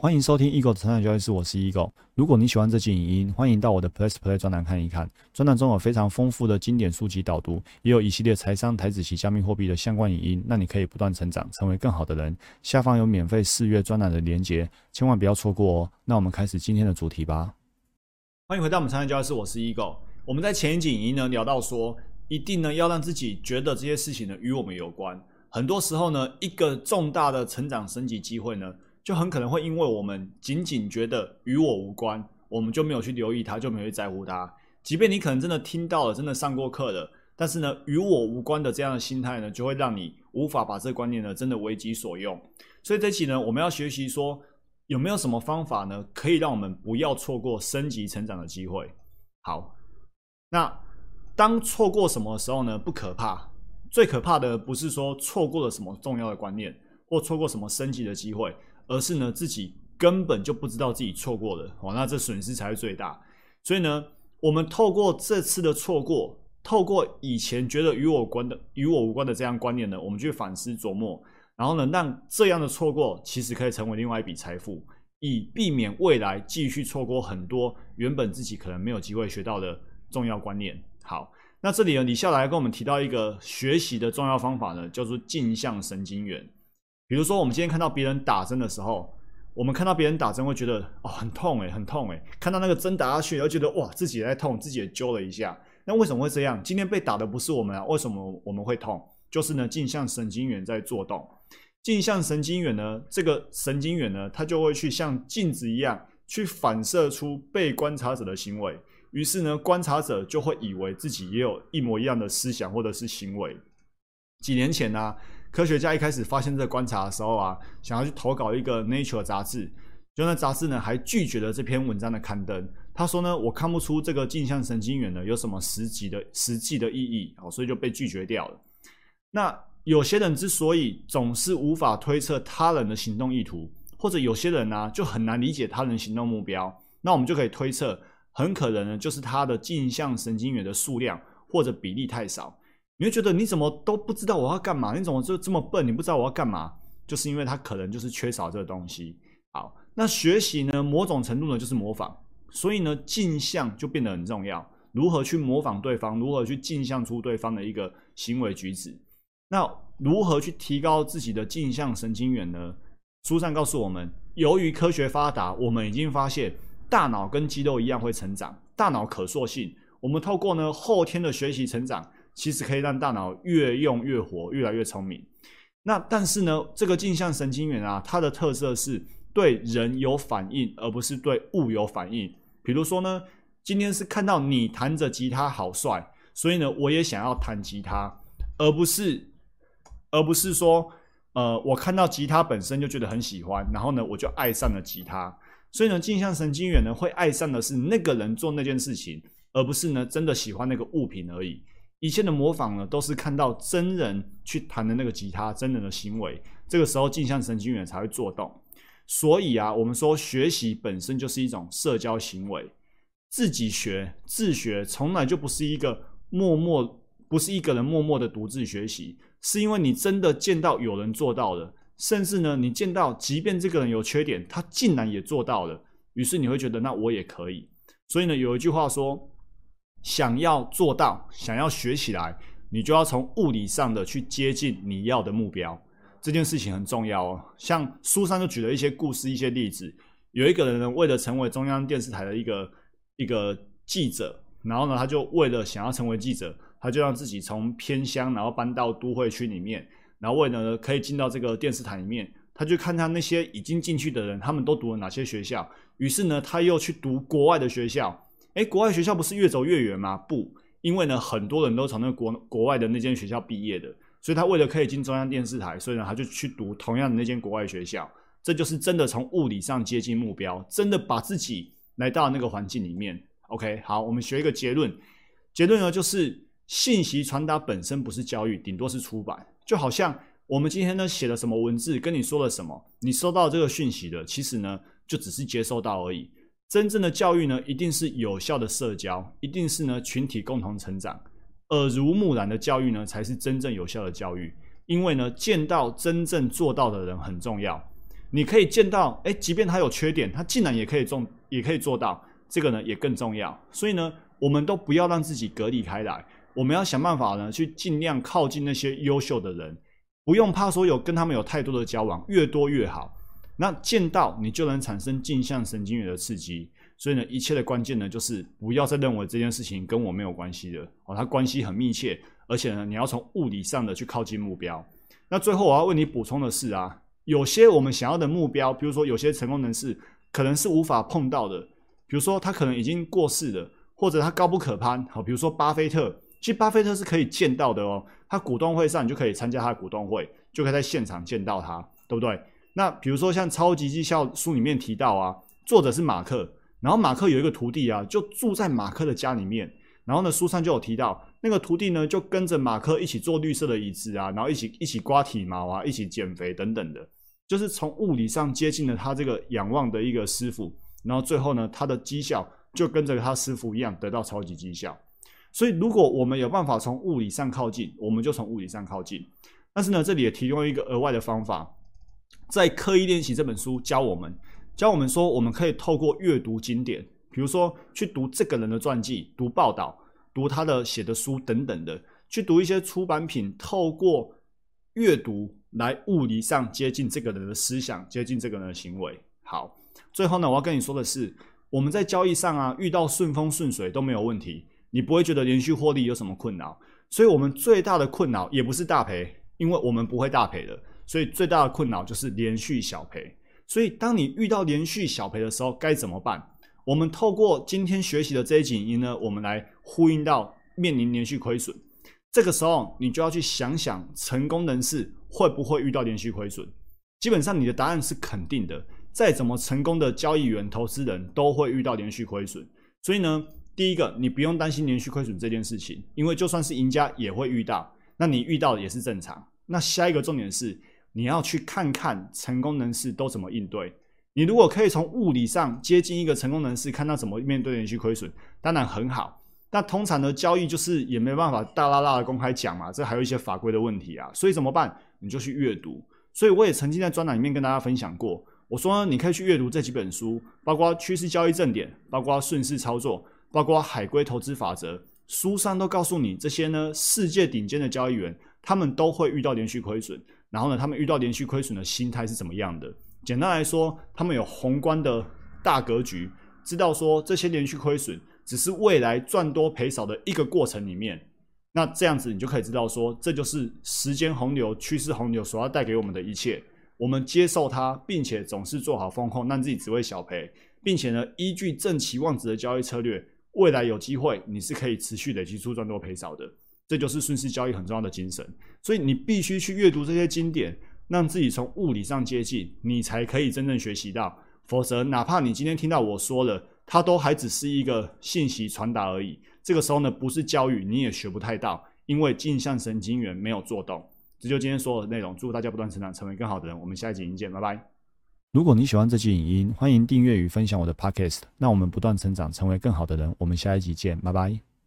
欢迎收听 Eagle 的成长交易室，我是 Eagle。如果你喜欢这期影音，欢迎到我的 Plus Play 专栏看一看。专栏中有非常丰富的经典书籍导读，也有一系列财商、台子及加密货币的相关影音，让你可以不断成长，成为更好的人。下方有免费试阅专栏的连结，千万不要错过哦。那我们开始今天的主题吧。欢迎回到我们成长交易室，我是 Eagle。我们在前一集影音呢聊到说，一定呢要让自己觉得这些事情呢与我们有关。很多时候呢，一个重大的成长升级机会呢。就很可能会因为我们仅仅觉得与我无关，我们就没有去留意它，就没有去在乎它。即便你可能真的听到了，真的上过课了，但是呢，与我无关的这样的心态呢，就会让你无法把这观念呢真的为己所用。所以这期呢，我们要学习说有没有什么方法呢，可以让我们不要错过升级成长的机会。好，那当错过什么时候呢？不可怕，最可怕的不是说错过了什么重要的观念，或错过什么升级的机会。而是呢，自己根本就不知道自己错过了哦，那这损失才是最大。所以呢，我们透过这次的错过，透过以前觉得与我关的、与我无关的这样观念呢，我们去反思琢磨，然后呢，让这样的错过其实可以成为另外一笔财富，以避免未来继续错过很多原本自己可能没有机会学到的重要观念。好，那这里呢，李笑来跟我们提到一个学习的重要方法呢，叫做镜像神经元。比如说，我们今天看到别人打针的时候，我们看到别人打针会觉得哦很痛诶，很痛诶。看到那个针打下去，又觉得哇自己也在痛，自己也揪了一下。那为什么会这样？今天被打的不是我们啊？为什么我们会痛？就是呢镜像神经元在作动。镜像神经元呢，这个神经元呢，它就会去像镜子一样去反射出被观察者的行为。于是呢，观察者就会以为自己也有一模一样的思想或者是行为。几年前呢？科学家一开始发现这观察的时候啊，想要去投稿一个 Nature 杂志，就那杂志呢还拒绝了这篇文章的刊登。他说呢，我看不出这个镜像神经元呢有什么实际的实际的意义哦，所以就被拒绝掉了。那有些人之所以总是无法推测他人的行动意图，或者有些人呢就很难理解他人行动目标，那我们就可以推测，很可能呢就是他的镜像神经元的数量或者比例太少。你会觉得你怎么都不知道我要干嘛？你怎么就这么笨？你不知道我要干嘛？就是因为他可能就是缺少这个东西。好，那学习呢？某种程度呢就是模仿，所以呢镜像就变得很重要。如何去模仿对方？如何去镜像出对方的一个行为举止？那如何去提高自己的镜像神经元呢？书上告诉我们，由于科学发达，我们已经发现大脑跟肌肉一样会成长，大脑可塑性。我们透过呢后天的学习成长。其实可以让大脑越用越活，越来越聪明。那但是呢，这个镜像神经元啊，它的特色是对人有反应，而不是对物有反应。比如说呢，今天是看到你弹着吉他好帅，所以呢，我也想要弹吉他，而不是而不是说，呃，我看到吉他本身就觉得很喜欢，然后呢，我就爱上了吉他。所以呢，镜像神经元呢，会爱上的是那个人做那件事情，而不是呢，真的喜欢那个物品而已。以前的模仿呢，都是看到真人去弹的那个吉他，真人的行为，这个时候镜像神经元才会做动。所以啊，我们说学习本身就是一种社交行为，自己学、自学，从来就不是一个默默，不是一个人默默的独自学习，是因为你真的见到有人做到了，甚至呢，你见到即便这个人有缺点，他竟然也做到了，于是你会觉得那我也可以。所以呢，有一句话说。想要做到，想要学起来，你就要从物理上的去接近你要的目标。这件事情很重要哦。像书上就举了一些故事、一些例子。有一个人呢，为了成为中央电视台的一个一个记者，然后呢，他就为了想要成为记者，他就让自己从偏乡，然后搬到都会区里面，然后为了可以进到这个电视台里面，他就看他那些已经进去的人，他们都读了哪些学校。于是呢，他又去读国外的学校。哎，国外学校不是越走越远吗？不，因为呢，很多人都从那国国外的那间学校毕业的，所以他为了可以进中央电视台，所以呢，他就去读同样的那间国外学校。这就是真的从物理上接近目标，真的把自己来到那个环境里面。OK，好，我们学一个结论。结论呢，就是信息传达本身不是教育，顶多是出版。就好像我们今天呢写了什么文字，跟你说了什么，你收到这个讯息的，其实呢就只是接收到而已。真正的教育呢，一定是有效的社交，一定是呢群体共同成长，耳濡目染的教育呢，才是真正有效的教育。因为呢，见到真正做到的人很重要。你可以见到，哎，即便他有缺点，他竟然也可以做，也可以做到，这个呢也更重要。所以呢，我们都不要让自己隔离开来，我们要想办法呢，去尽量靠近那些优秀的人，不用怕说有跟他们有太多的交往，越多越好。那见到你就能产生镜像神经元的刺激。所以呢，一切的关键呢，就是不要再认为这件事情跟我没有关系了哦，它关系很密切，而且呢，你要从物理上的去靠近目标。那最后我要为你补充的是啊，有些我们想要的目标，比如说有些成功人士可能是无法碰到的，比如说他可能已经过世了，或者他高不可攀。好，比如说巴菲特，其实巴菲特是可以见到的哦，他股东会上你就可以参加他的股东会，就可以在现场见到他，对不对？那比如说像《超级绩效》书里面提到啊，作者是马克。然后马克有一个徒弟啊，就住在马克的家里面。然后呢，书上就有提到，那个徒弟呢，就跟着马克一起坐绿色的椅子啊，然后一起一起刮体毛啊，一起减肥等等的，就是从物理上接近了他这个仰望的一个师傅。然后最后呢，他的绩效就跟着他师傅一样得到超级绩效。所以，如果我们有办法从物理上靠近，我们就从物理上靠近。但是呢，这里也提供一个额外的方法，在刻意练习这本书教我们。教我们说，我们可以透过阅读经典，比如说去读这个人的传记、读报道、读他的写的书等等的，去读一些出版品，透过阅读来物理上接近这个人的思想，接近这个人的行为。好，最后呢，我要跟你说的是，我们在交易上啊，遇到顺风顺水都没有问题，你不会觉得连续获利有什么困扰。所以，我们最大的困扰也不是大赔，因为我们不会大赔的，所以最大的困扰就是连续小赔。所以，当你遇到连续小赔的时候，该怎么办？我们透过今天学习的这一集音呢，我们来呼应到面临连续亏损。这个时候，你就要去想想，成功人士会不会遇到连续亏损？基本上，你的答案是肯定的。再怎么成功的交易员、投资人都会遇到连续亏损。所以呢，第一个，你不用担心连续亏损这件事情，因为就算是赢家也会遇到，那你遇到也是正常。那下一个重点是。你要去看看成功人士都怎么应对。你如果可以从物理上接近一个成功人士，看他怎么面对连续亏损，当然很好。但通常的交易就是也没办法大拉拉的公开讲嘛，这还有一些法规的问题啊。所以怎么办？你就去阅读。所以我也曾经在专栏里面跟大家分享过，我说你可以去阅读这几本书，包括趋势交易正点，包括顺势操作，包括海归投资法则，书上都告诉你这些呢，世界顶尖的交易员，他们都会遇到连续亏损。然后呢，他们遇到连续亏损的心态是怎么样的？简单来说，他们有宏观的大格局，知道说这些连续亏损只是未来赚多赔少的一个过程里面。那这样子，你就可以知道说，这就是时间洪流、趋势洪流所要带给我们的一切。我们接受它，并且总是做好风控，让自己只会小赔，并且呢，依据正期望值的交易策略，未来有机会你是可以持续累积出赚多赔少的。这就是顺势交易很重要的精神，所以你必须去阅读这些经典，让自己从物理上接近，你才可以真正学习到。否则，哪怕你今天听到我说了，它都还只是一个信息传达而已。这个时候呢，不是教育，你也学不太到，因为镜像神经元没有做动。这就今天所有的内容，祝大家不断成长，成为更好的人。我们下一集见，拜拜。如果你喜欢这期影音，欢迎订阅与分享我的 podcast。那我们不断成长，成为更好的人。我们下一集见，拜拜。